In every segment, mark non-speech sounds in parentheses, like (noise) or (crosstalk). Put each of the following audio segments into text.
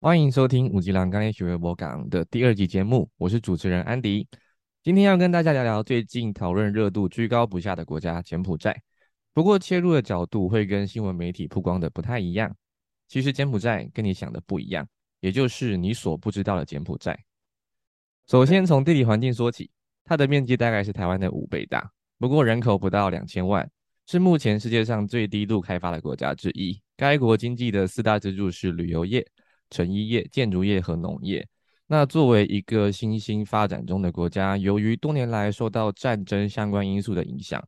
欢迎收听五吉郎刚学微博港的第二集节目，我是主持人安迪。今天要跟大家聊聊最近讨论热度居高不下的国家柬埔寨。不过切入的角度会跟新闻媒体曝光的不太一样。其实柬埔寨跟你想的不一样，也就是你所不知道的柬埔寨。首先从地理环境说起，它的面积大概是台湾的五倍大，不过人口不到两千万，是目前世界上最低度开发的国家之一。该国经济的四大支柱是旅游业。成衣业、建筑业和农业。那作为一个新兴发展中的国家，由于多年来受到战争相关因素的影响，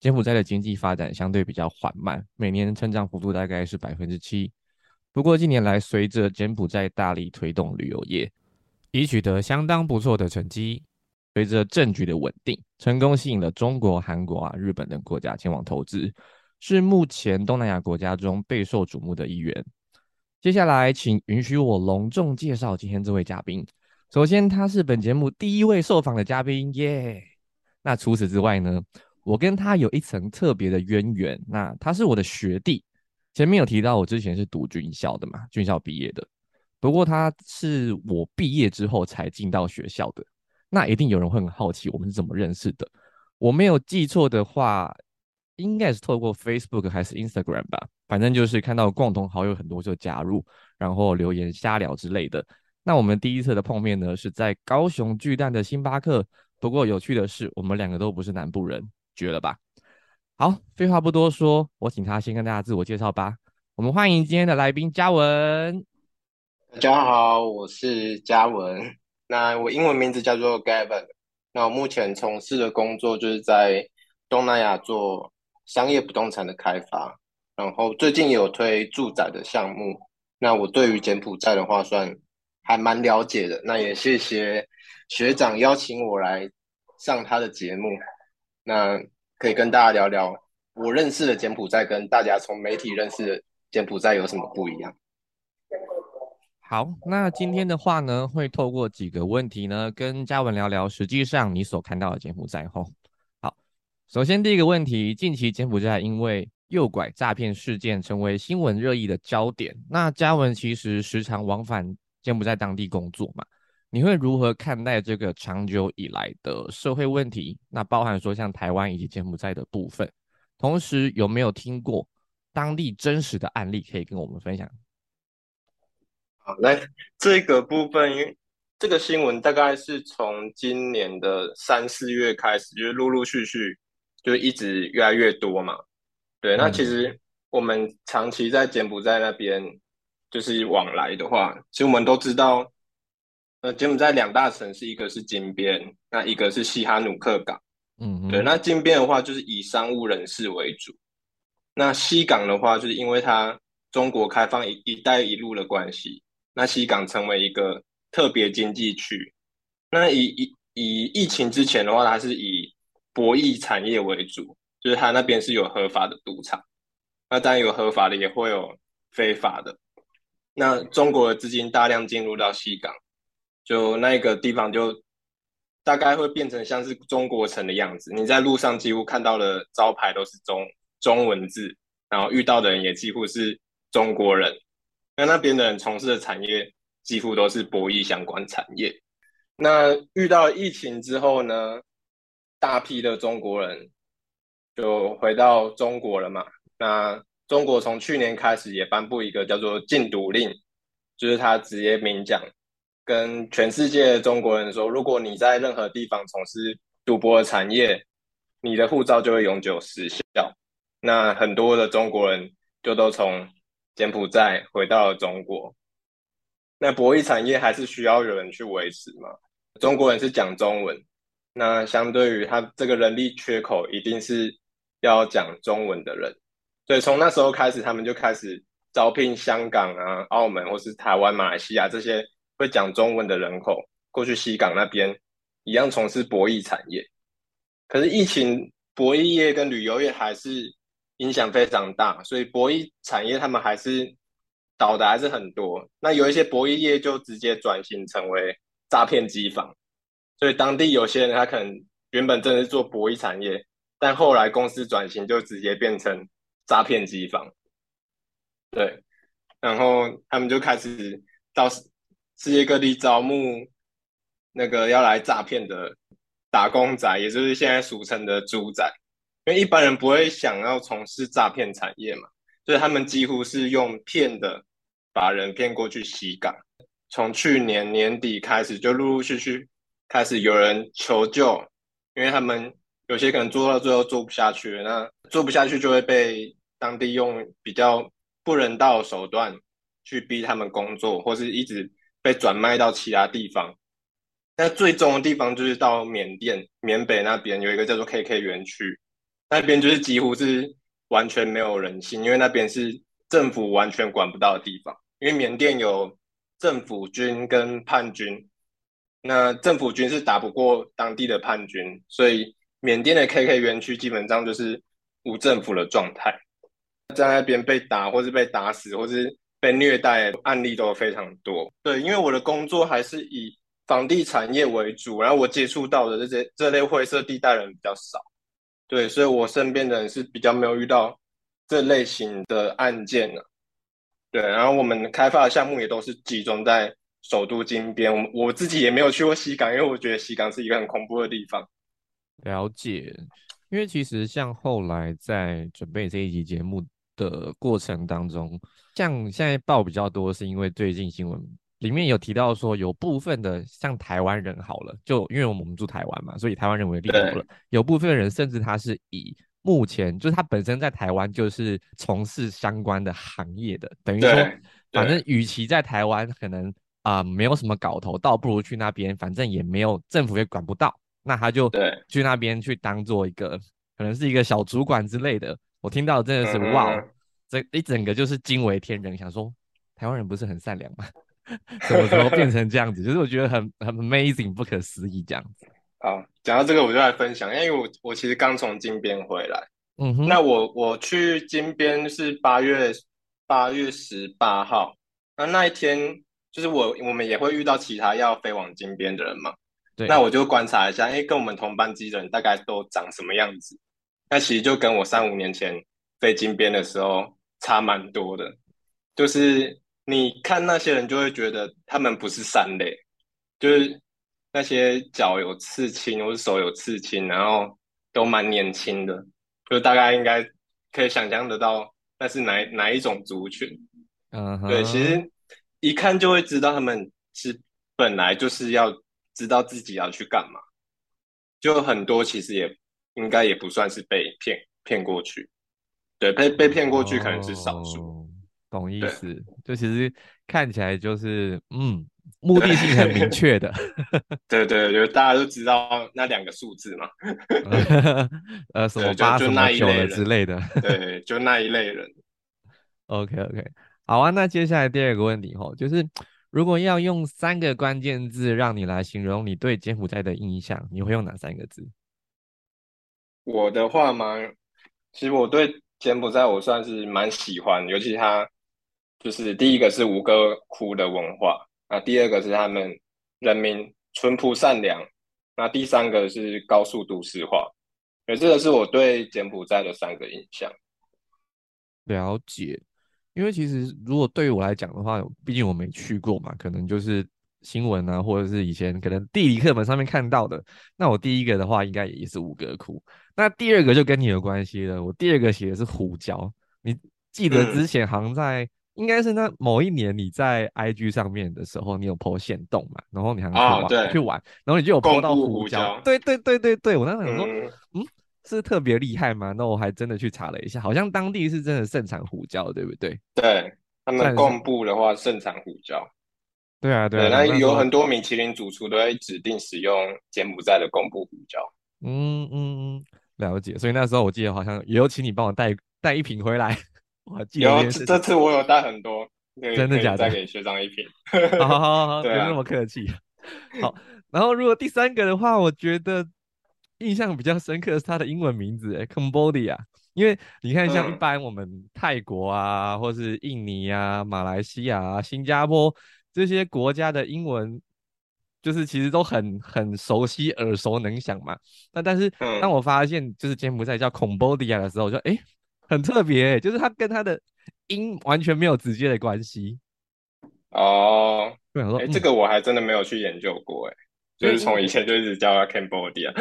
柬埔寨的经济发展相对比较缓慢，每年成长幅度大概是百分之七。不过近年来，随着柬埔寨大力推动旅游业，已取得相当不错的成绩。随着政局的稳定，成功吸引了中国、韩国啊、日本等国家前往投资，是目前东南亚国家中备受瞩目的一员。接下来，请允许我隆重介绍今天这位嘉宾。首先，他是本节目第一位受访的嘉宾，耶！那除此之外呢，我跟他有一层特别的渊源。那他是我的学弟，前面有提到我之前是读军校的嘛，军校毕业的。不过他是我毕业之后才进到学校的。那一定有人会很好奇，我们是怎么认识的？我没有记错的话。应该是透过 Facebook 还是 Instagram 吧，反正就是看到共同好友很多就加入，然后留言瞎聊之类的。那我们第一次的碰面呢，是在高雄巨蛋的星巴克。不过有趣的是，我们两个都不是南部人，绝了吧？好，废话不多说，我请他先跟大家自我介绍吧。我们欢迎今天的来宾嘉文。大家好，我是嘉文。那我英文名字叫做 Gavin。那我目前从事的工作就是在东南亚做。商业不动产的开发，然后最近也有推住宅的项目。那我对于柬埔寨的话，算还蛮了解的。那也谢谢学长邀请我来上他的节目，那可以跟大家聊聊我认识的柬埔寨跟大家从媒体认识的柬埔寨有什么不一样。好，那今天的话呢，会透过几个问题呢，跟嘉文聊聊实际上你所看到的柬埔寨后。首先，第一个问题，近期柬埔寨因为诱拐诈骗事件成为新闻热议的焦点。那嘉文其实时常往返柬埔寨当地工作嘛，你会如何看待这个长久以来的社会问题？那包含说像台湾以及柬埔寨的部分，同时有没有听过当地真实的案例可以跟我们分享？好，来这个部分，因为这个新闻大概是从今年的三四月开始，就是陆陆续续。就一直越来越多嘛，对。那其实我们长期在柬埔寨那边就是往来的话，其实我们都知道，呃，柬埔寨两大城市，一个是金边，那一个是西哈努克港。嗯，对。那金边的话就是以商务人士为主，那西港的话就是因为它中国开放一一带一路的关系，那西港成为一个特别经济区。那以以以疫情之前的话，它是以博弈产业为主，就是他那边是有合法的赌场，那当然有合法的，也会有非法的。那中国的资金大量进入到西港，就那个地方就大概会变成像是中国城的样子。你在路上几乎看到的招牌都是中中文字，然后遇到的人也几乎是中国人。那那边的人从事的产业几乎都是博弈相关产业。那遇到疫情之后呢？大批的中国人就回到中国了嘛？那中国从去年开始也颁布一个叫做禁赌令，就是他直接明讲，跟全世界的中国人说，如果你在任何地方从事赌博的产业，你的护照就会永久失效。那很多的中国人就都从柬埔寨回到了中国。那博弈产业还是需要有人去维持嘛？中国人是讲中文。那相对于他这个人力缺口，一定是要讲中文的人，所以从那时候开始，他们就开始招聘香港啊、澳门或是台湾、马来西亚这些会讲中文的人口过去西港那边，一样从事博弈产业。可是疫情，博弈业跟旅游业还是影响非常大，所以博弈产业他们还是倒的还是很多。那有一些博弈业就直接转型成为诈骗机房。所以当地有些人，他可能原本真的是做博弈产业，但后来公司转型就直接变成诈骗机房。对，然后他们就开始到世界各地招募那个要来诈骗的打工仔，也就是现在俗称的猪仔。因为一般人不会想要从事诈骗产业嘛，所以他们几乎是用骗的把人骗过去西港。从去年年底开始，就陆陆续续开始有人求救，因为他们有些可能做到最后做不下去，那做不下去就会被当地用比较不人道的手段去逼他们工作，或是一直被转卖到其他地方。那最终的地方就是到缅甸缅北那边有一个叫做 KK 园区，那边就是几乎是完全没有人性，因为那边是政府完全管不到的地方，因为缅甸有。政府军跟叛军，那政府军是打不过当地的叛军，所以缅甸的 KK 园区基本上就是无政府的状态，在那边被打或是被打死或是被虐待案例都非常多。对，因为我的工作还是以房地产业为主，然后我接触到的这些这类灰色地带人比较少，对，所以我身边的人是比较没有遇到这类型的案件的。对，然后我们开发的项目也都是集中在首都金边。我我自己也没有去过西港，因为我觉得西港是一个很恐怖的地方。了解，因为其实像后来在准备这一集节目的过程当中，像现在报比较多，是因为最近新闻里面有提到说，有部分的像台湾人好了，就因为我们住台湾嘛，所以台湾人为例好了，有部分人甚至他是以。目前就是他本身在台湾就是从事相关的行业的，等于说，反正与其在台湾可能啊没有什么搞头，倒不如去那边，反正也没有政府也管不到，那他就去那边去当做一个可能是一个小主管之类的。我听到真的是哇，这一整个就是惊为天人，想说台湾人不是很善良吗？(laughs) 怎么怎么变成这样子？就是我觉得很很 amazing，不可思议这样子。好，讲到这个我就来分享，因为我我其实刚从金边回来，嗯哼，那我我去金边是八月八月十八号，那那一天就是我我们也会遇到其他要飞往金边的人嘛，对，那我就观察一下，哎，跟我们同班机的人大概都长什么样子？那其实就跟我三五年前飞金边的时候差蛮多的，就是你看那些人就会觉得他们不是三类，就是。那些脚有刺青或者手有刺青，然后都蛮年轻的，就大概应该可以想象得到那是哪哪一种族群。嗯，对，其实一看就会知道他们是本来就是要知道自己要去干嘛，就很多其实也应该也不算是被骗骗过去，对，被被骗过去可能是少数，懂意思？就其实看起来就是嗯。目的性很明确的，(laughs) 对对，就大家都知道那两个数字嘛，(laughs) 呃，什么八什么九的之类的，对，就那一类人。(laughs) OK OK，好啊，那接下来第二个问题哈，就是如果要用三个关键字让你来形容你对柬埔寨的印象，你会用哪三个字？我的话嘛，其实我对柬埔寨我算是蛮喜欢，尤其它就是第一个是吴哥窟的文化。那第二个是他们人民淳朴善良，那第三个是高速都市化，所以这个是我对柬埔寨的三个印象。了解，因为其实如果对于我来讲的话，毕竟我没去过嘛，可能就是新闻啊，或者是以前可能地理课本上面看到的。那我第一个的话，应该也是五哥窟。那第二个就跟你有关系了，我第二个写的是胡椒。你记得之前好像在。应该是那某一年你在 IG 上面的时候，你有 po 线动嘛？然后你还去玩，去玩，然后你就有 po 到胡椒。对对对对对，我当时想说，嗯，是特别厉害吗？那我还真的去查了一下，好像当地是真的盛产胡椒，对不对？对他们贡布的话盛产胡椒。对啊，对，那有很多米其林主厨都会指定使用柬埔寨的贡布胡椒。嗯嗯嗯，了解。所以那时候我记得好像也有请你帮我带带一瓶回来。有这次我有带很多，真的假的？再给学长一瓶。好好好好，不用 (laughs) 那么客气。(laughs) 好，然后如果第三个的话，我觉得印象比较深刻是它的英文名字，Cambodia。因为你看，像一般我们泰国啊，或是印尼啊、马来西亚啊、新加坡这些国家的英文，就是其实都很很熟悉、耳熟能详嘛。那但是当我发现就是柬埔寨叫 Cambodia 的时候，我就哎。很特别，就是它跟它的音完全没有直接的关系。哦，对，我说哎，嗯，这个我还真的没有去研究过，哎，就是从以前就一直叫他 Cambodia，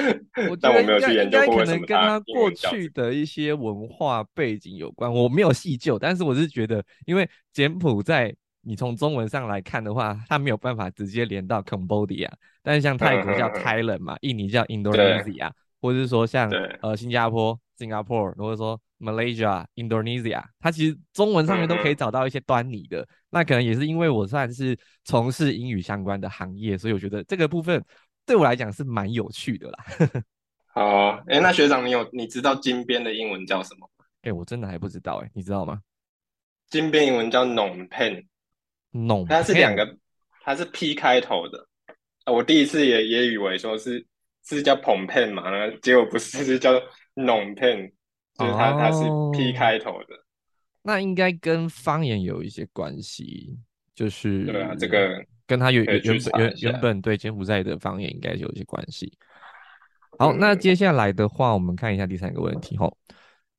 我 (laughs) 但我没有去研究过该可能为什么跟他过。去的一些文化背景有关，我没有细究，但是我是觉得，因为柬埔寨你从中文上来看的话，它没有办法直接连到 Cambodia，但是像泰嗯国叫，Thailand 嘛，印尼叫 Indonesia，或者是说像，呃新加坡 Singapore，或者说 Malaysia Indonesia，它其实中文上面都可以找到一些端倪的。那可能也是因为我算是从事英语相关的行业，所以我觉得这个部分对我来讲是蛮有趣的啦。(laughs) 好，哎，那学长你有你知道金边的英文叫什么？哎、我真的还不知道哎、你知道吗金边英文叫 Phnom Penh，？Non 它是两 pen 个，它是 P 开头的。啊我第一次也也以为说是是叫 p o m p e n 嘛，然后结果不是，是叫 Phnom Penh，就是它它是 P 哦，开头的。那应该跟方言有一些关系，就对啊，这个跟他原原原本原本对柬埔寨的方言应该有一些关系。好，那嗯，接下来的话，我们看一下第三个问题哈。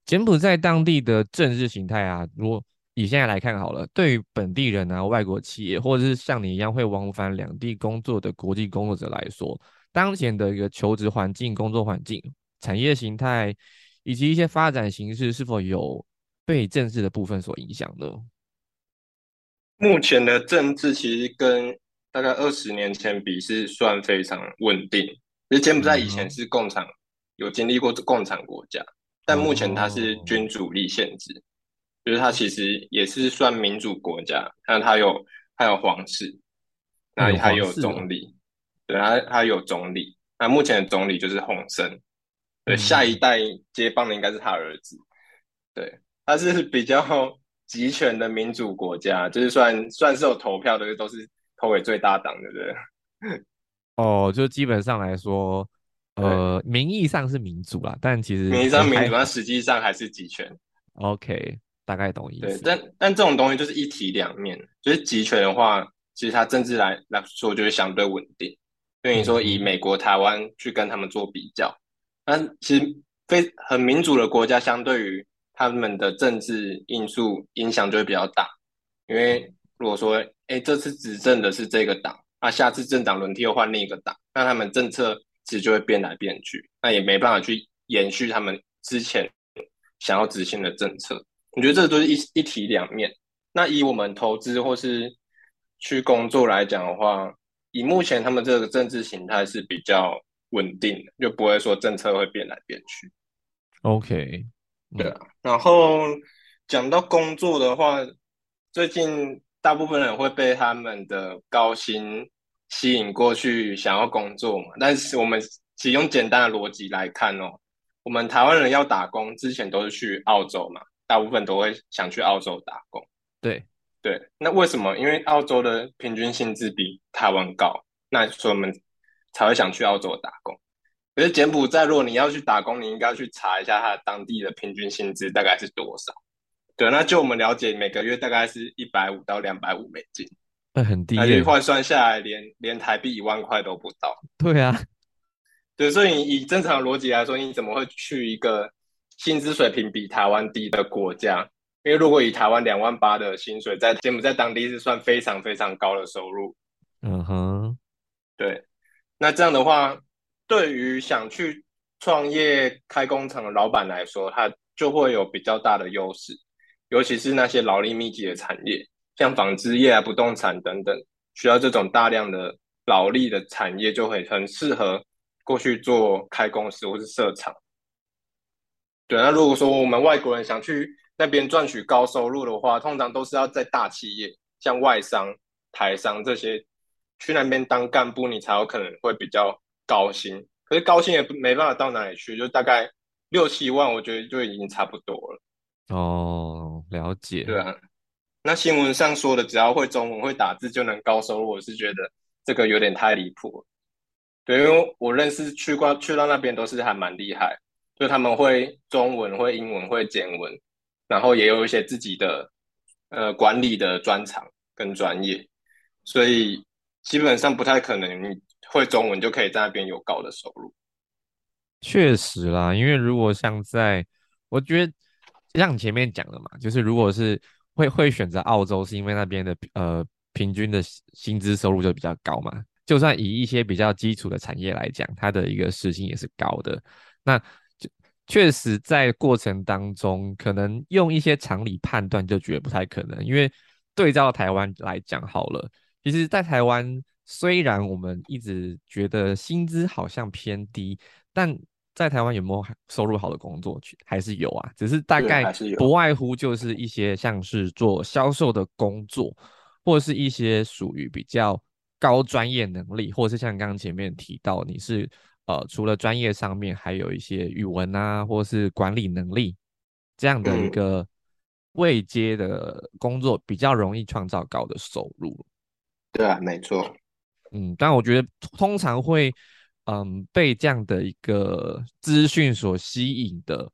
柬埔寨当地的政治形态啊，如果以现在来看好了，对于本地人啊、外国企业，或者是像你一样会往返两地工作的国际工作者来说，当前的一个求职环境、工作环境、产业形态以及一些发展形势，是否有被政治的部分所影响呢？目前的政治其实跟大概二十年前比是算非常稳定。其实柬埔寨以前是共产，有经历过共产国家，但目前它是哦，君主立宪制，就是它其实也是算民主国家，但它有它有皇室，那还有总理，对，它它有总理。那目前的总理就是洪森，对，下一嗯，代接棒的应该是他儿子，对，他是比较集权的民主国家，就是算算是有投票的，都是投给最大党的，对 (laughs) 哦，就基本上来说，呃，名义上是民主啦，但其实名义上民主，但。实际上还是集权。OK，大概懂意思对，思。但但这种东西就是一体两面，就是集权的话，其实它政治来来说就是相对稳定。所以你说以美国、台湾去跟他们做比较，那其实非很民主的国家，相对于他们的政治因素影响就会比较大。因为如果说，哎，这次执政的是这个党，那下次政党轮替又换另一个党，那他们政策其实就会变来变去，那也没办法去延续他们之前想要执行的政策。我觉得这都是一一体两面。那以我们投资或是去工作来讲的话，以目前他们这个政治形态是比较稳定的，就不会说政策会变来变去。OK，嗯，对啊，然后讲到工作的话，最近大部分人会被他们的高薪吸引过去想要工作嘛，但是我们只用简单的逻辑来看哦，我们台湾人要打工之前都是去澳洲嘛，大部分都会想去澳洲打工。对，对，那为什么？因为澳洲的平均薪资比台湾高，那所以我们才会想去澳洲打工。可是柬埔寨，如果你要去打工，你应该去查一下它当地的平均薪资大概是多少。对，那就我们了解，每个月大概是一百五到两百五美金，那很低那就耶。换算下来连，连台币一万块都不到。对啊，(laughs) 对，所以以正常的逻辑来说，你怎么会去一个薪资水平比台湾低的国家？因为如果以台湾两万八的薪水，在柬埔寨当地是算非常非常高的收入。嗯哼，对，那这样的话，对于想去创业开工厂的老板来说，他就会有比较大的优势，尤其是那些劳力密集的产业，像纺织业啊、不动产等等，需要这种大量的劳力的产业，就会很适合过去做开公司或是设厂。对，那如果说我们外国人想去那边赚取高收入的话，通常都是要在大企业，像外商、台商这些，去那边当干部，你才有可能会比较高薪。可是高薪也不没办法到哪里去，就大概六七万，我觉得就已经差不多了。哦，了解。对啊，那新闻上说的只要会中文、会打字就能高收入，我是觉得这个有点太离谱了。对，因为我认识去过去到那边都是还蛮厉害，就他们会中文、会英文、会简文，然后也有一些自己的呃管理的专长跟专业，所以基本上不太可能你会中文就可以在那边有高的收入。确实啦，因为如果像在，我觉得像你前面讲的嘛，就是如果是会会选择澳洲，是因为那边的呃平均的薪资收入就比较高嘛。就算以一些比较基础的产业来讲，它的一个时薪也是高的。那确实在过程当中，可能用一些常理判断就觉得不太可能，因为对照台湾来讲好了，其实，在台湾虽然我们一直觉得薪资好像偏低，但在台湾有没有收入好的工作？还是有啊，只是大概不外乎就是一些像是做销售的工作，或者是一些属于比较。高专业能力，或者是像刚刚前面提到，你是呃除了专业上面，还有一些语文啊，或是管理能力这样的一个未接的工作，比较容易创造高的收入。对啊，没错。嗯，但我觉得通常会嗯被这样的一个资讯所吸引的，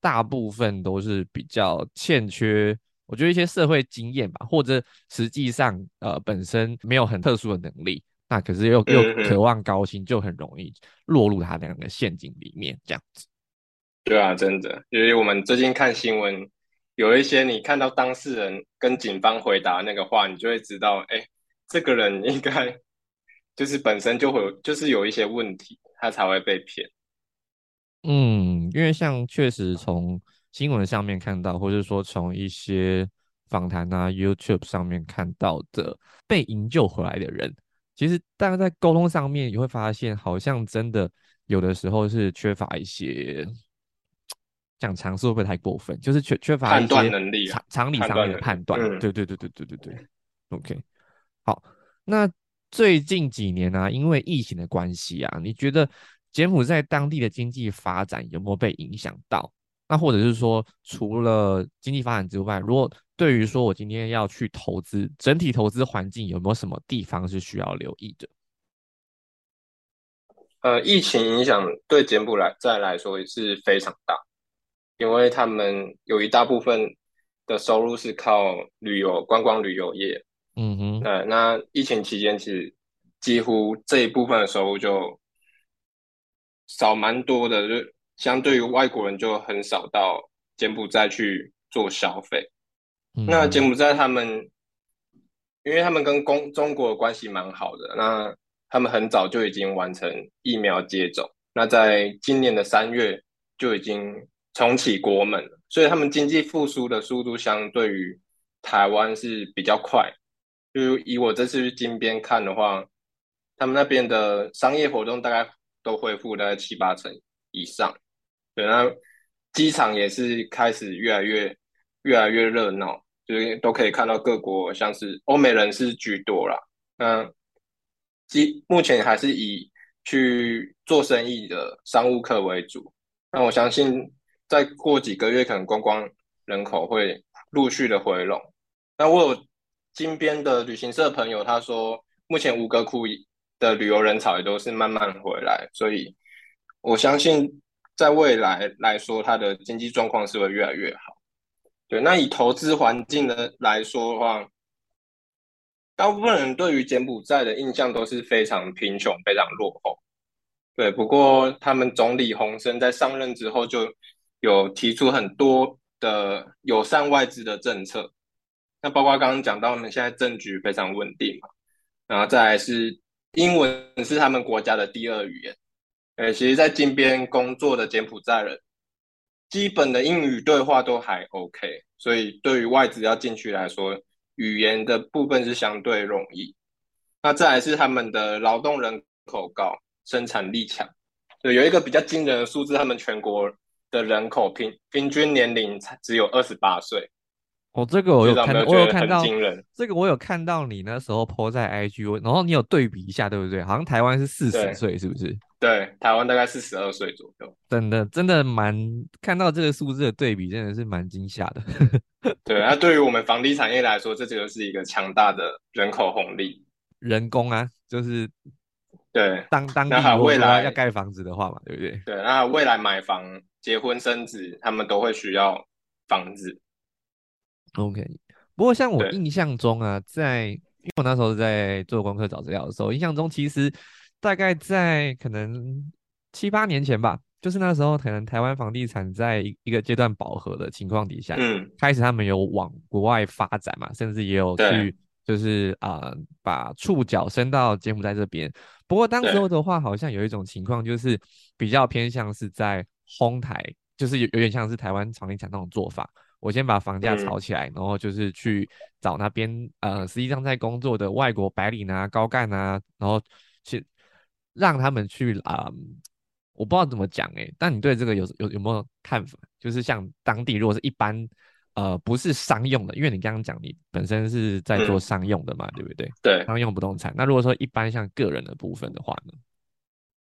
大部分都是比较欠缺。我觉得一些社会经验吧，或者实际上呃本身没有很特殊的能力，那可是又又渴望高薪，就很容易落入他两个陷阱里面这样子。对啊，真的，因为我们最近看新闻，有一些你看到当事人跟警方回答那个话，你就会知道，哎，这个人应该 (laughs) 就是本身就会就是有一些问题，他才会被骗。嗯，因为像确实从。新闻上面看到，或者说从一些访谈啊、YouTube 上面看到的被营救回来的人，其实大家在沟通上面也会发现，好像真的有的时候是缺乏一些讲常识会不会太过分？就是缺缺乏一些能力、常常理上面的判断。对对对对对对对。OK，好，那最近几年呢，因为疫情的关系啊，你觉得柬埔寨当地的经济发展有没有被影响到？那或者是说，除了经济发展之外，如果对于说我今天要去投资，整体投资环境有没有什么地方是需要留意的？呃，疫情影响对柬埔寨来说也是非常大，因为他们有一大部分的收入是靠旅游、观光旅游业。嗯哼。对，那疫情期间其实几乎这一部分的收入就少蛮多的，就。相对于外国人就很少到柬埔寨去做消费。那柬埔寨他们，因为他们跟公中国的关系蛮好的，那他们很早就已经完成疫苗接种。那在今年的三月就已经重启国门了，所以他们经济复苏的速度相对于台湾是比较快。就以我这次去金边看的话，他们那边的商业活动大概都恢复大概七八成以上。对，那机场也是开始越来越越来越热闹，就是都可以看到各国像是欧美人士居多啦。嗯，机目前还是以去做生意的商务客为主。那我相信再过几个月，可能观光人口会陆续的回笼。那我有金边的旅行社朋友，他说目前五哥窟的旅游人潮也都是慢慢回来，所以我相信。在未来来说，它的经济状况是会越来越好。对，那以投资环境的来说的话，大部分人对于柬埔寨的印象都是非常贫穷、非常落后。对，不过他们总理洪森在上任之后就有提出很多的友善外资的政策。那包括刚刚讲到，他们现在政局非常稳定嘛，然后再来是英文是他们国家的第二语言。呃，其实，在金边工作的柬埔寨人，基本的英语对话都还 OK，所以对于外资要进去来说，语言的部分是相对容易。那再来是他们的劳动人口高，生产力强。对，有一个比较惊人的数字，他们全国的人口平平均年龄才只有二十八岁。哦，这个我有看，我有看到，这个我有看到你那时候 po 在 IG，然后你有对比一下，对不对？好像台湾是四十岁，是不是？对，台湾大概四十二岁左右。真的，真的蛮看到这个数字的对比，真的是蛮惊吓的。(laughs) 对，那对于我们房地产业来说，这就是一个强大的人口红利。人工啊，就是对当当地未来要盖房子的话嘛，对不对？对，那未来买房、结婚、生子，他们都会需要房子。OK，不过像我印象中啊，在因为我那时候在做功课找资料的时候，印象中其实大概在可能七八年前吧，就是那时候可能台湾房地产在一一个阶段饱和的情况底下，嗯，开始他们有往国外发展嘛，甚至也有去就是啊、把触角伸到柬埔寨这边。不过当时候的话，好像有一种情况，就是比较偏向是在哄台，就是有有点像是台湾房地产那种做法。我先把房价嗯炒起来，然后就是去找那边呃，实际上在工作的外国白领啊、高干啊，然后去让他们去啊、我不知道怎么讲诶，但你对这个有有有没有看法？就是像当地如果是一般呃不是商用的，因为你刚刚讲你本身是在做嗯商用的嘛，对不对？对，商用不动产。那如果说一般像个人的部分的话呢？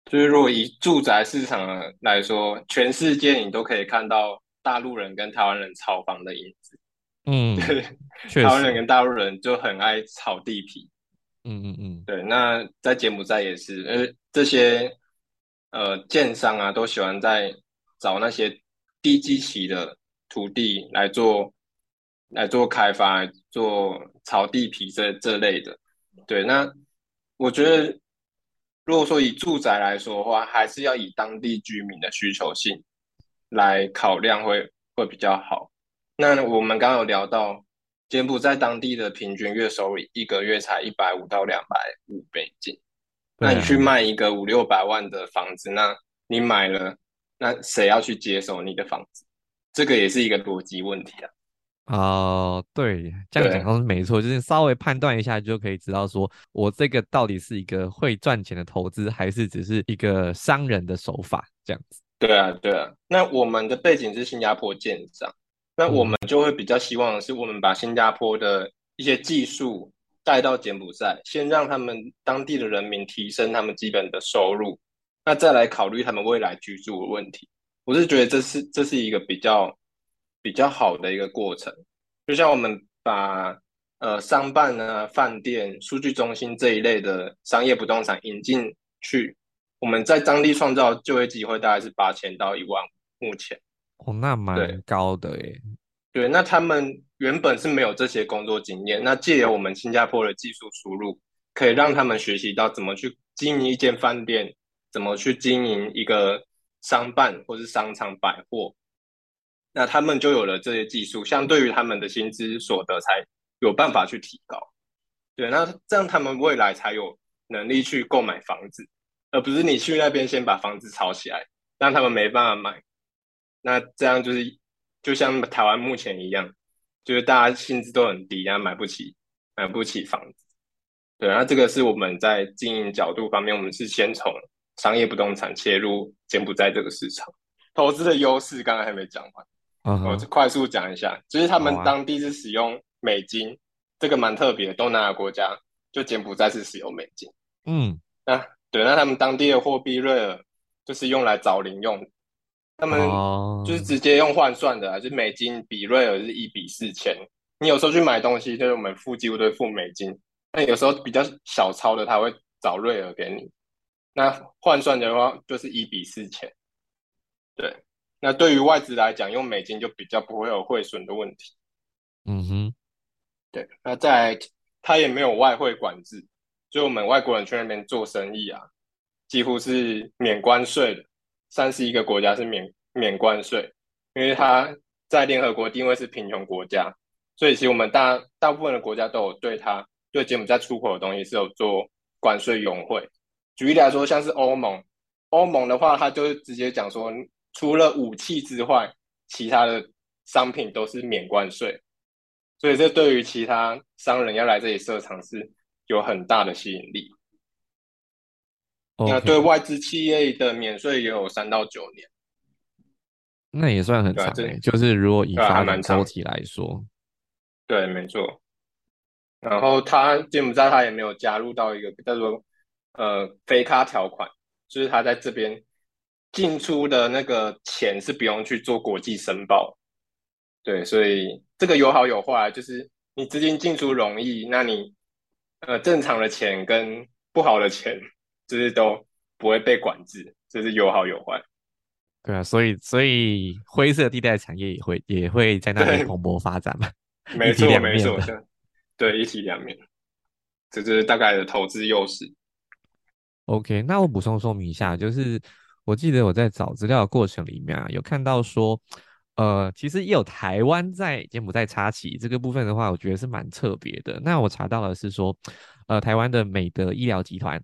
就是如果以住宅市场来说，全世界你都可以看到大陆人跟台湾人炒房的影子。嗯，对，台湾人跟大陆人就很爱炒地皮。嗯嗯嗯，对，那在柬埔寨也是，呃，这些呃建商啊，都喜欢在找那些低基期的土地来做来做开发，做炒地皮这这类的。对，那我觉得，如果说以住宅来说的话，还是要以当地居民的需求性来考量会会比较好。那我们刚刚有聊到，柬埔寨当地的平均月收入一个月才一百五到两百五美金，那你去卖一个五六百万的房子，那你买了，那谁要去接手你的房子？这个也是一个逻辑问题啊。哦，对，这样讲是没错，就是稍微判断一下就可以知道，说我这个到底是一个会赚钱的投资，还是只是一个商人的手法这样子。对啊，对啊。那我们的背景是新加坡建商，那我们就会比较希望的是，我们把新加坡的一些技术带到柬埔寨，先让他们当地的人民提升他们基本的收入，那再来考虑他们未来居住的问题。我是觉得这是这是一个比较比较好的一个过程。就像我们把呃商办啊、饭店、数据中心这一类的商业不动产引进去，我们在当地创造就业机会大概是八千到一万，目前。哦，那蛮高的耶。对，那他们原本是没有这些工作经验，那借由我们新加坡的技术输入，可以让他们学习到怎么去经营一间饭店，怎么去经营一个商办或是商场百货，那他们就有了这些技术，相对于他们的薪资所得才有办法去提高。对，那这样他们未来才有能力去购买房子，而不是你去那边先把房子炒起来，让他们没办法买。那这样就是就像台湾目前一样，就是大家薪资都很低，然后买不起买不起房子。对，那这个是我们在经营角度方面，我们是先从商业不动产切入柬埔寨这个市场。投资的优势刚刚还没讲完，我快速讲一下，就是他们当地是使用美金，这个蛮特别的，东南亚国家就柬埔寨是使用美金。嗯，那对，那他们当地的货币瑞尔就是用来找零用，他们哦，就是直接用换算的啊，就是美金比瑞尔是一比四千。你有时候去买东西，就是我们付几乎都是付美金，那有时候比较小钞的，他会找瑞尔给你。那换算的话，就是一比四千。对，那对于外资来讲，用美金就比较不会有汇损的问题。嗯哼，对，那再来，它也没有外汇管制，就我们外国人去那边做生意啊，几乎是免关税的，三十一个国家是免免关税，因为它在联合国定位是贫穷国家，所以其实我们大大部分的国家都有对它对柬埔寨出口的东西是有做关税优惠。举例来说，像是欧盟，欧盟的话，它就直接讲说，除了武器之外，其他的商品都是免关税。所以这对于其他商人要来这里设厂是有很大的吸引力。那对外资企业的免税也有三到九年，那也算很长诶，就是如果以发展周期来说，对，没错。然后他柬埔寨他也没有加入到一个叫做呃非咖条款，就是他在这边进出的那个钱是不用去做国际申报。对，所以这个有好有坏，就是你资金进出容易，那你呃正常的钱跟不好的钱，就是都不会被管制，就是有好有坏。对啊，所以所以灰色地带产业也会也会在那里蓬勃发展嘛。(laughs) 没错，没错，(laughs) 对一体两面，这就是大概的投资优势。OK，那我补充说明一下，就是我记得我在找资料的过程里面啊，有看到说，呃，其实也有台湾在柬埔寨插旗这个部分的话，我觉得是蛮特别的。那我查到的是说，呃，台湾的美德医疗集团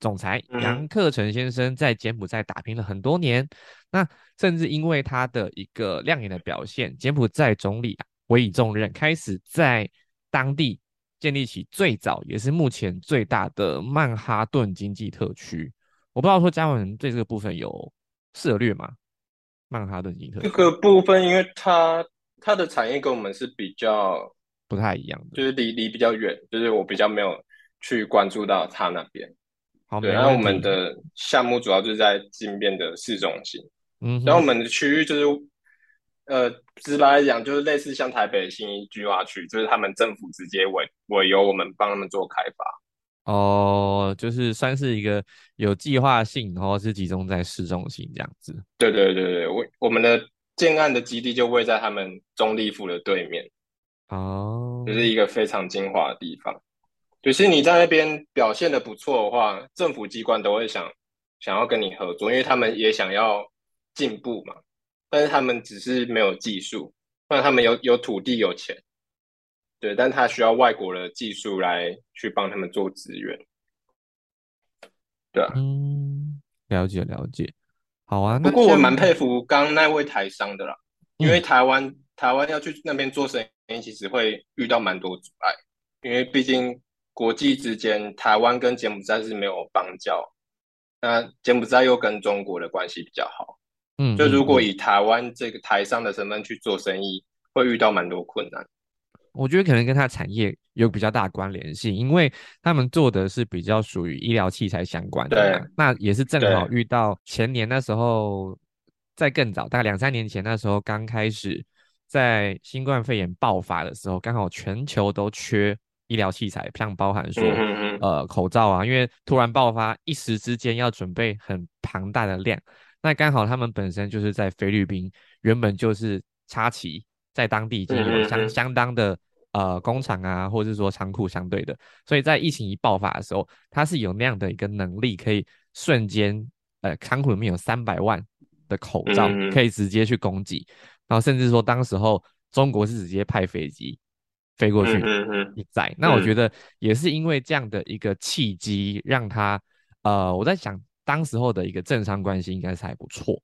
总裁杨克成先生在柬埔寨打拼了很多年，那甚至因为他的一个亮眼的表现，柬埔寨总理委以重任，开始在当地建立起最早也是目前最大的曼哈顿经济特区。我不知道说嘉文对这个部分有涉略吗？曼哈顿经济特这个部分，因为它它的产业跟我们是比较不太一样的，就是离离比较远，就是我比较没有去关注到它那边。好，对，然后我们的项目主要就是在金边的市中心，嗯，然后我们的区域就是，呃，直白来讲，就是类似像台北新一计划区，就是他们政府直接委委由我们帮他们做开发。哦，就是算是一个有计划性，然后是集中在市中心这样子。对对对对，我我们的建案的基地就位在他们中立府的对面，哦，就是一个非常精华的地方。就是你在那边表现的不错的话，政府机关都会想想要跟你合作，因为他们也想要进步嘛。但是他们只是没有技术，那他们有有土地有钱。对，但他需要外国的技术来去帮他们做资源，对啊，嗯，了解了解，好啊。不过我蛮佩服刚刚那位台商的啦，因为台湾台湾要去那边做生意，其实会遇到蛮多阻碍，因为毕竟国际之间，台湾跟柬埔寨是没有邦交，那柬埔寨又跟中国的关系比较好，嗯，就如果以台湾这个台商的身份去做生意，会遇到蛮多困难。我觉得可能跟它产业有比较大关联性，因为他们做的是比较属于医疗器材相关的，那也是正好遇到前年那时候，在更早大概两三年前那时候刚开始在新冠肺炎爆发的时候，刚好全球都缺医疗器材，像包含说呃口罩啊，因为突然爆发，一时之间要准备很庞大的量，那刚好他们本身就是在菲律宾，原本就是插旗。在当地已经有相相当的呃工厂啊，或者是说仓库相对的，所以在疫情一爆发的时候，它是有那样的一个能力，可以瞬间呃仓库里面有三百万的口罩可以直接去供给，然后甚至说当时候中国是直接派飞机飞过去一载，那我觉得也是因为这样的一个契机，让他呃我在想当时候的一个政商关系应该是还不错，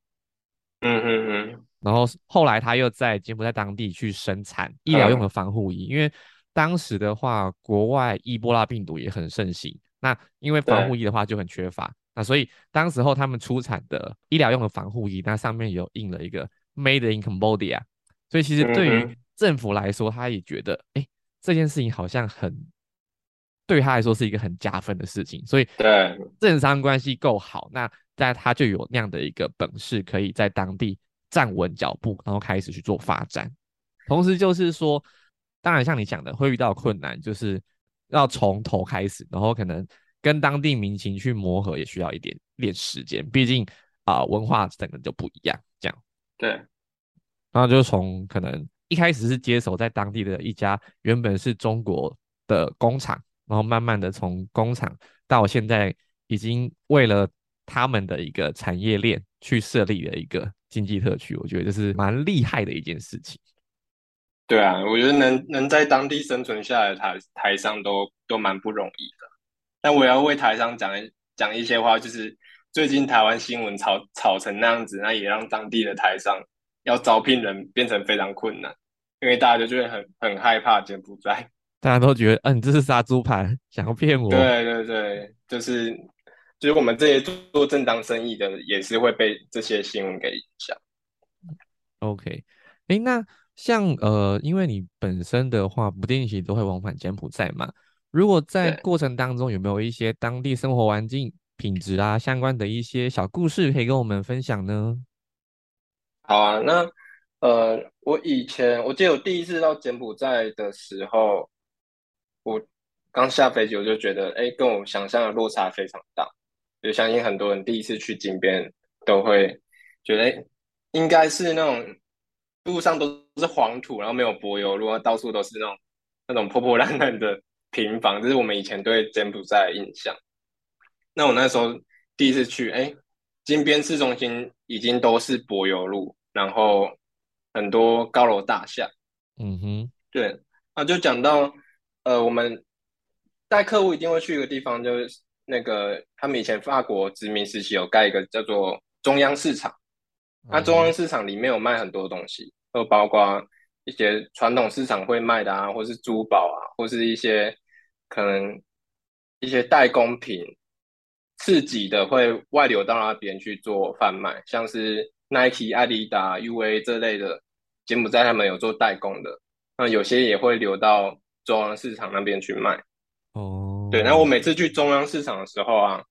嗯嗯嗯。然后后来他又在柬埔寨当地去生产医疗用的防护衣，因为当时的话，国外伊波拉病毒也很盛行，那因为防护衣的话就很缺乏，那所以当时候他们出产的医疗用的防护衣，那上面有印了一个 Made in Cambodia，所以其实对于政府来说，他也觉得，哎，这件事情好像很对他来说是一个很加分的事情，所以对。政商关系够好，那在他就有那样的一个本事，可以在当地。站稳脚步，然后开始去做发展。同时就是说，当然像你讲的，会遇到困难，就是要从头开始，然后可能跟当地民情去磨合，也需要一点点时间。毕竟啊，文化整个就不一样。这样对，然后就从可能一开始是接手在当地的一家原本是中国的工厂，然后慢慢的从工厂到现在已经为了他们的一个产业链去设立了一个。经济特区，我觉得这是蛮厉害的一件事情。对啊，我觉得能能在当地生存下来，台台商都都蛮不容易的。但我要为台商讲讲一些话，就是最近台湾新闻炒炒成那样子，那也让当地的台商要招聘人变成非常困难，因为大家就觉得很很害怕柬埔寨，大家都觉得，嗯，这是杀猪盘，想要骗我。对对对，就是。就是我们这些做正当生意的，也是会被这些新闻给影响。OK，哎，那像呃，因为你本身的话，不定期都会往返柬埔寨嘛。如果在过程当中有没有一些当地生活环境品质啊相关的一些小故事可以跟我们分享呢？好啊，那呃，我以前我记得我第一次到柬埔寨的时候，我刚下飞机我就觉得，哎，跟我想象的落差非常大。就相信很多人第一次去金边都会觉得，应该是那种路上都是黄土，然后没有柏油路，到处都是那种那种破破烂烂的平房，这是我们以前对柬埔寨的印象。那我那时候第一次去，哎，金边市中心已经都是柏油路，然后很多高楼大厦。嗯哼，对，那就讲到呃，我们带客户一定会去一个地方，就是那个他们以前法国殖民时期有盖一个叫做中央市场。那中央市场里面有卖很多东西，都包括一些传统市场会卖的啊，或是珠宝啊，或是一些可能一些代工品。刺激的会外流到那边去做贩卖，像是 Nike、阿迪达、UA 这类的，柬埔寨他们有做代工的，那有些也会流到中央市场那边去卖。哦，对，那我每次去中央市场的时候啊，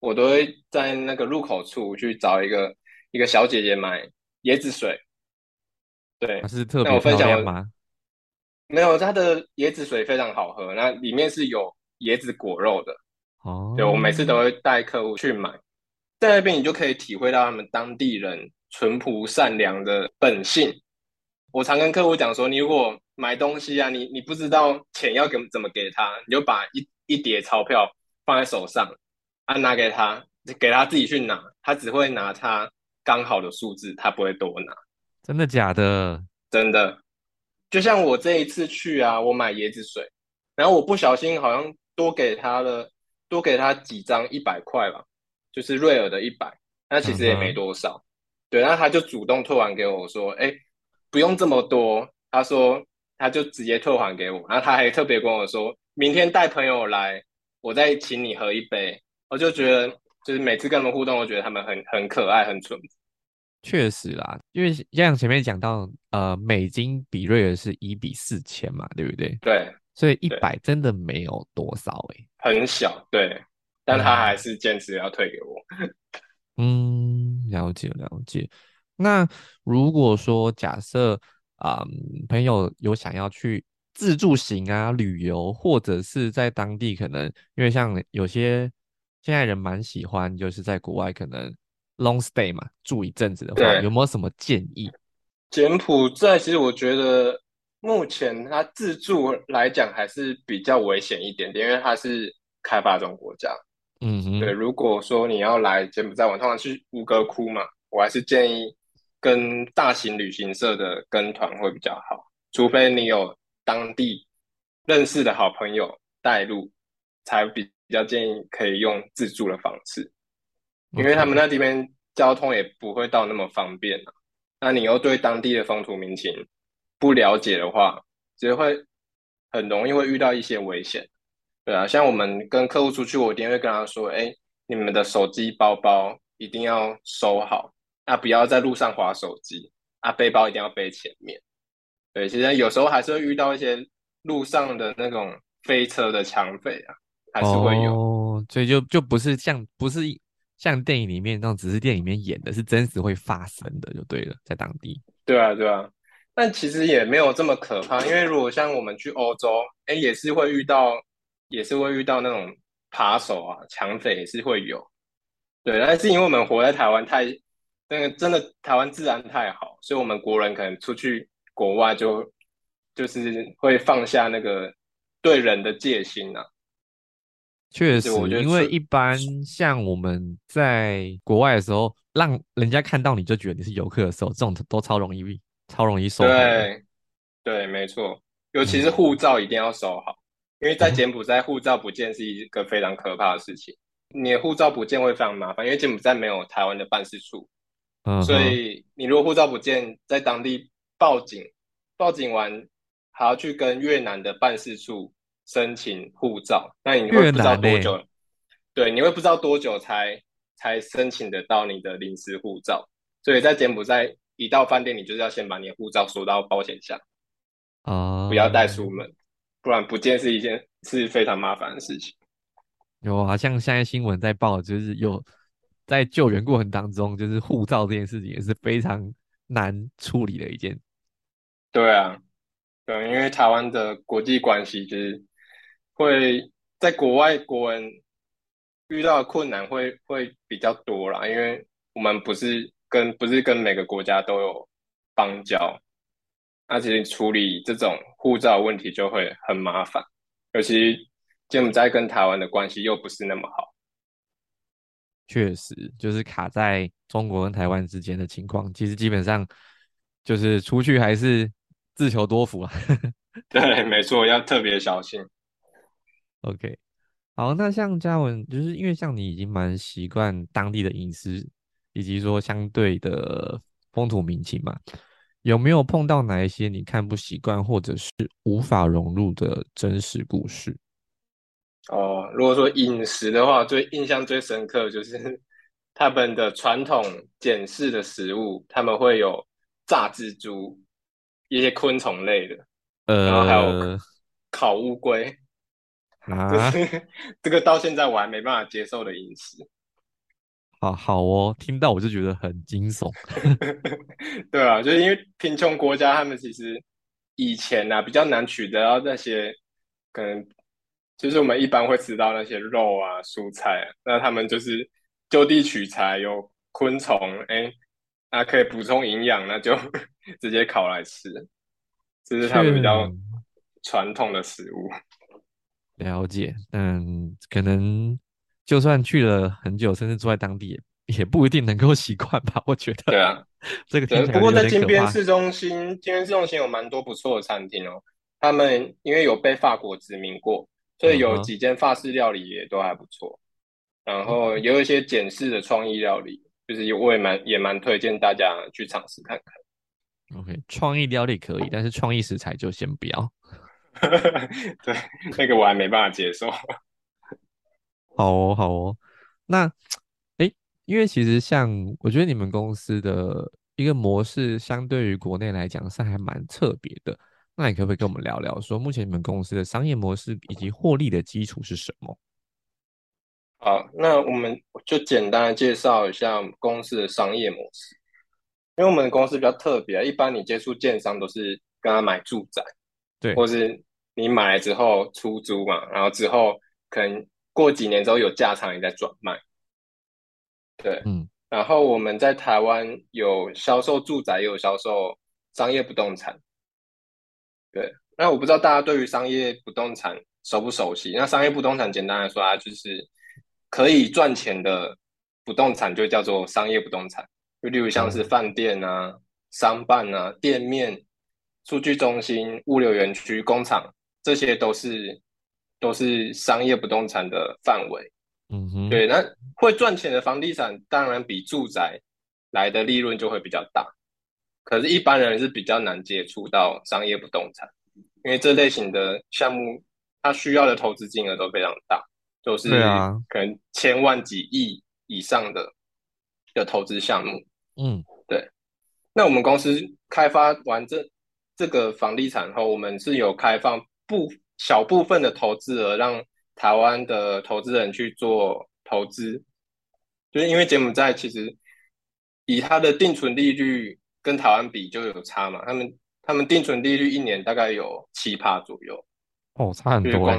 我都会在那个入口处去找一个一个小姐姐买椰子水。对，是特别漂亮吗？没有，它的椰子水非常好喝，那里面是有椰子果肉的。哦，对我每次都会带客户去买，在那边你就可以体会到他们当地人淳朴善良的本性。我常跟客户讲说，你如果买东西啊，你你不知道钱要给怎么给他，你就把一一叠钞票放在手上，啊拿给他，给他自己去拿，他只会拿他刚好的数字，他不会多拿。真的假的？真的。就像我这一次去啊，我买椰子水，然后我不小心好像多给他了。多给他几张一百块吧，就是瑞尔的一百，那其实也没多少。对，然后他就主动退还给我，说：“哎，不用这么多。”他说他就直接退还给我，然后他还特别跟我说：“明天带朋友来，我再请你喝一杯。”我就觉得，就是每次跟他们互动，我觉得他们很很可爱，很纯。确实啦，因为像前面讲到，呃，美金比瑞尔是一比四千嘛，对不对？对。所以一百真的没有多少哎，很小，对，但他还是坚持要退给我。嗯，了解了解。那如果说假设啊，朋友有想要去自助型啊旅游，或者是在当地可能，因为像有些现在人蛮喜欢，就是在国外可能 long stay 嘛，住一阵子的话，有没有什么建议？柬埔寨其实我觉得。目前它自助来讲还是比较危险一点点，因为它是开发中国家。嗯哼，对。如果说你要来柬埔寨玩，通常去吴哥窟嘛，我还是建议跟大型旅行社的跟团会比较好，除非你有当地认识的好朋友带路，才比比较建议可以用自助的方式，因为他们那这边交通也不会到那么方便啊。那你又对当地的风土民情。不了解的话，只会很容易会遇到一些危险，对啊，像我们跟客户出去，我一定会跟他说：“哎，你们的手机、包包一定要收好，啊不要在路上划手机啊，背包一定要背前面。”对，其实有时候还是会遇到一些路上的那种飞车的抢匪啊，还是会有，哦，所以就就不是像不是像电影里面那种，只是电影里面演的，是真实会发生的，就对了，在当地。对啊，对啊。但其实也没有这么可怕，因为如果像我们去欧洲，哎，也是会遇到，也是会遇到那种扒手啊、抢匪也是会有，对。但是因为我们活在台湾太，那个真的台湾治安太好，所以我们国人可能出去国外就就是会放下那个对人的戒心啊。确实，因为一般像我们在国外的时候，让人家看到你就觉得你是游客的时候，这种都超容易。超容易收。对，对，没错，尤其是护照一定要收好，因为在柬埔寨护照不见是一个非常可怕的事情。你的护照不见会非常麻烦，因为柬埔寨没有台湾的办事处，所以你如果护照不见，在当地报警，报警完还要去跟越南的办事处申请护照，那你会不知道多久？对，你会不知道多久才才申请得到你的临时护照，所以在柬埔寨。一到饭店，你就是要先把你的护照锁到保险箱，啊，不要带出门，不然不见是一件是非常麻烦的事情。有啊像现在新闻在报，就是有在救援过程当中，就是护照这件事情也是非常难处理的一件。对啊，对，因为台湾的国际关系就是会在国外国人遇到的困难会会比较多啦，因为我们不是。跟不是跟每个国家都有邦交，那其实处理这种护照问题就会很麻烦，尤其柬埔寨跟台湾的关系又不是那么好。确实，就是卡在中国跟台湾之间的情况，其实基本上就是出去还是自求多福啊。(laughs) 对，没错，要特别小心。OK，好，那像嘉文，就是因为像你已经蛮习惯当地的饮食，以及说相对的风土民情嘛，有没有碰到哪一些你看不习惯或者是无法融入的真实故事？哦，如果说饮食的话，最印象最深刻就是他们的传统简式的食物，他们会有炸蜘蛛，一些昆虫类的，然后还有烤乌龟。啊，(laughs) 这个到现在我还没办法接受的饮食。好好哦，听到我就觉得很惊悚。(laughs) 对啊，就是因为贫穷国家，他们其实以前啊比较难取得到那些，可能就是我们一般会吃到那些肉啊、蔬菜，啊那他们就是就地取材，有昆虫，哎，那可以补充营养，那就直接烤来吃，这是他们比较传统的食物。了解，嗯，可能就算去了很久，甚至住在当地，也不一定能够习惯吧。我觉得。对啊，这个听起来不过在金边市中心，金边市中心有蛮多不错的餐厅哦。他们因为有被法国殖民过，所以有几间法式料理也都还不错。然后也有一些简式的创意料理，就是我也蛮也蛮推荐大家去尝试看看。OK，创意料理可以，但是创意食材就先不要。(laughs) 对，那个我还没办法接受。好哦，好哦。那，哎，因为其实像我觉得你们公司的一个模式，相对于国内来讲是还蛮特别的。那你可不可以跟我们聊聊，说目前你们公司的商业模式以及获利的基础是什么？好，那我们就简单的介绍一下公司的商业模式。因为我们的公司比较特别，一般你接触建商都是跟他买住宅，对，或是。你买来之后出租嘛，然后之后可能过几年之后有价差，你再转卖。对，嗯。然后我们在台湾有销售住宅，也有销售商业不动产。对，那我不知道大家对于商业不动产熟不熟悉？那商业不动产简单来说啊，就是可以赚钱的不动产就叫做商业不动产，就例如像是饭店啊、商办啊、店面、数据中心、物流园区、工厂。这些都是都是商业不动产的范围，嗯哼，对，那会赚钱的房地产当然比住宅来的利润就会比较大，可是，一般人是比较难接触到商业不动产，因为这类型的项目，它需要的投资金额都非常大，都是可能千万几亿以上的的投资项目，嗯，对。那我们公司开发完这这个房地产后，我们是有开放。部小部分的投资额让台湾的投资人去做投资，就是因为柬埔寨其实以它的定存利率跟台湾比就有差嘛，他们他们定存利率一年大概有七趴左右，哦，差很多。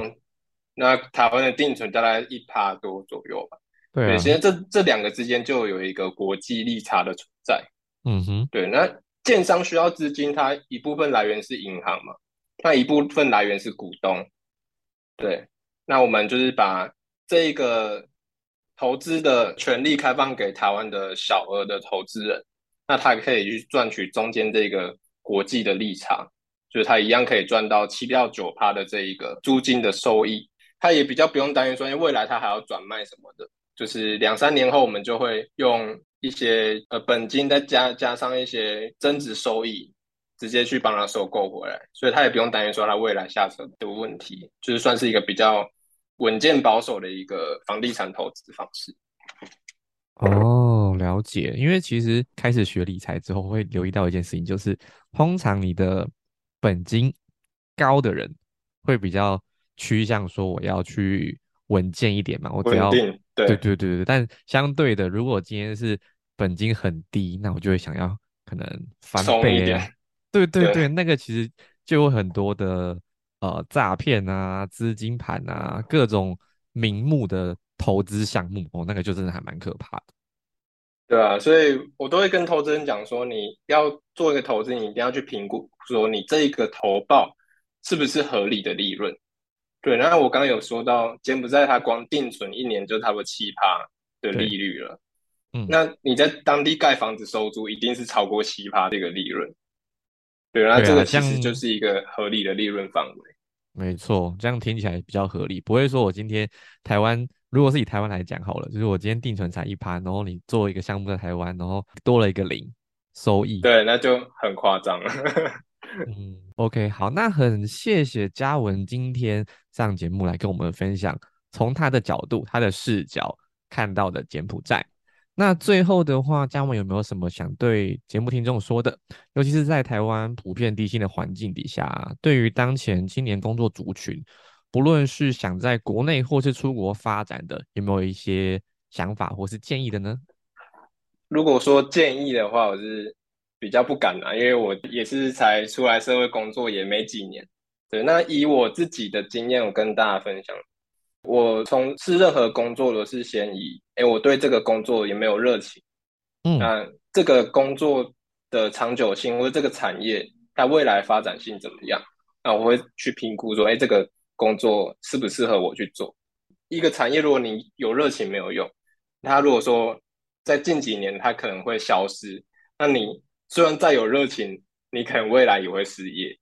那台湾的定存大概一趴多左右吧。对，其实这这两个之间就有一个国际利差的存在。嗯哼，对，那建商需要资金，它一部分来源是银行嘛。那一部分来源是股东，对，那我们就是把这一个投资的权利开放给台湾的小额的投资人，那他可以去赚取中间这个国际的利差，就是他一样可以赚到七到九趴的这一个租金的收益，他也比较不用担心说，因为未来他还要转卖什么的，就是两三年后我们就会用一些呃本金再加加上一些增值收益。直接去帮他收购回来，所以他也不用担心说他未来下车的问题，就是算是一个比较稳健保守的一个房地产投资方式。哦，了解。因为其实开始学理财之后，会留意到一件事情，就是通常你的本金高的人会比较趋向说我要去稳健一点嘛，我只要对对对对对。但相对的，如果今天是本金很低，那我就会想要可能翻倍啊。对对对，那个其实就有很多的呃诈骗啊、资金盘啊、各种名目的投资项目哦，那个就真的还蛮可怕的。对啊，所以我都会跟投资人讲说，你要做一个投资，你一定要去评估，说你这一个投报是不是合理的利润。对，然后我刚刚有说到，柬埔寨它光定存一年就差不多七趴的利率了。嗯，那你在当地盖房子收租，一定是超过七趴这个利润。对，那这个其实就是一个合理的利润范围。没错，这样听起来比较合理，不会说我今天台湾，如果是以台湾来讲好了，就是我今天定存才一趴，然后你做一个项目在台湾，然后多了一个零收益。对，那就很夸张了。嗯，OK，好，那很谢谢嘉文今天上节目来跟我们分享，从他的角度、他的视角看到的柬埔寨。那最后的话，嘉文有没有什么想对节目听众说的？尤其是在台湾普遍低薪的环境底下，对于当前青年工作族群，不论是想在国内或是出国发展的，有没有一些想法或是建议的呢？如果说建议的话，我是比较不敢啊，因为我也是才出来社会工作也没几年。对，那以我自己的经验，我跟大家分享。我从事任何工作都是先以，哎，我对这个工作有没有热情？嗯，那这个工作的长久性或者这个产业它未来发展性怎么样？那我会去评估说，哎，这个工作适不适合我去做？一个产业如果你有热情没有用，它如果说在近几年它可能会消失，那你虽然再有热情，你可能未来也会失业。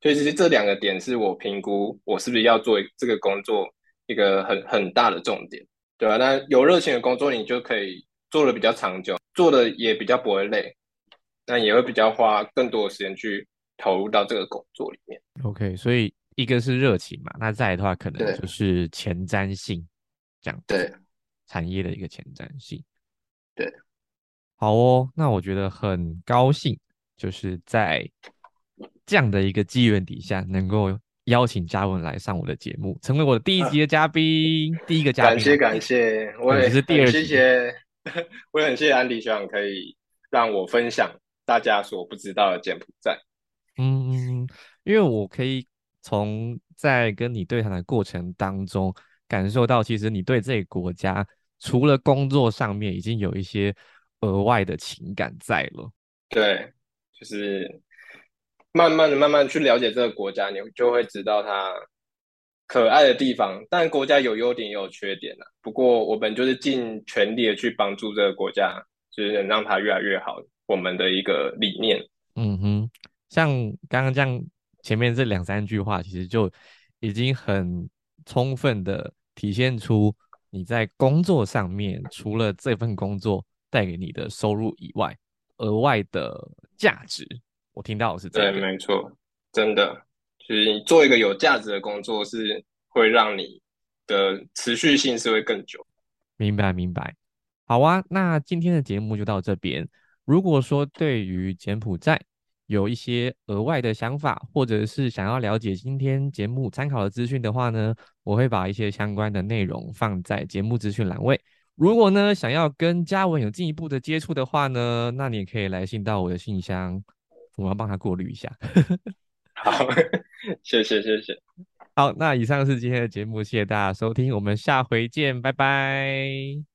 所以其实这两个点是我评估我是不是要做这个工作。一个很很大的重点，对吧？那有热情的工作，你就可以做的比较长久，做的也比较不会累，那也会比较花更多的时间去投入到这个工作里面。OK，所以一个是热情嘛，那再来的话，可能就是前瞻性，这样对产业的一个前瞻性。对，好哦，那我觉得很高兴，就是在这样的一个机缘底下，能够邀请嘉文来上我的节目，成为我的第一集的嘉宾，第一个嘉宾啊。感谢感谢，我也是第二很集谢谢，(laughs) 我也很谢谢安迪学长可以让我分享大家所不知道的柬埔寨。嗯因为我可以从在跟你对谈的过程当中感受到，其实你对这个国家除了工作上面已经有一些额外的情感在了。对，就是慢慢的、慢慢地去了解这个国家，你就会知道它可爱的地方。但国家有优点也有缺点啊。不过我们就是尽全力的去帮助这个国家，就是能让它越来越好。我们的一个理念。嗯哼，像刚刚这样前面这两三句话，其实就已经很充分的体现出你在工作上面，除了这份工作带给你的收入以外，额外的价值。我听到的是这对，个。没错，真的，就是你做一个有价值的工作，是会让你的持续性是会更久。明白明白，好啊，那今天的节目就到这边。如果说对于柬埔寨有一些额外的想法，或者是想要了解今天节目参考的资讯的话呢，我会把一些相关的内容放在节目资讯栏位。如果呢想要跟嘉文有进一步的接触的话呢，那你也可以来信到我的信箱，我要帮他过滤一下。(laughs) 好，(laughs) 谢谢谢谢，好，那以上是今天的节目，谢谢大家收听，我们下回见，拜拜。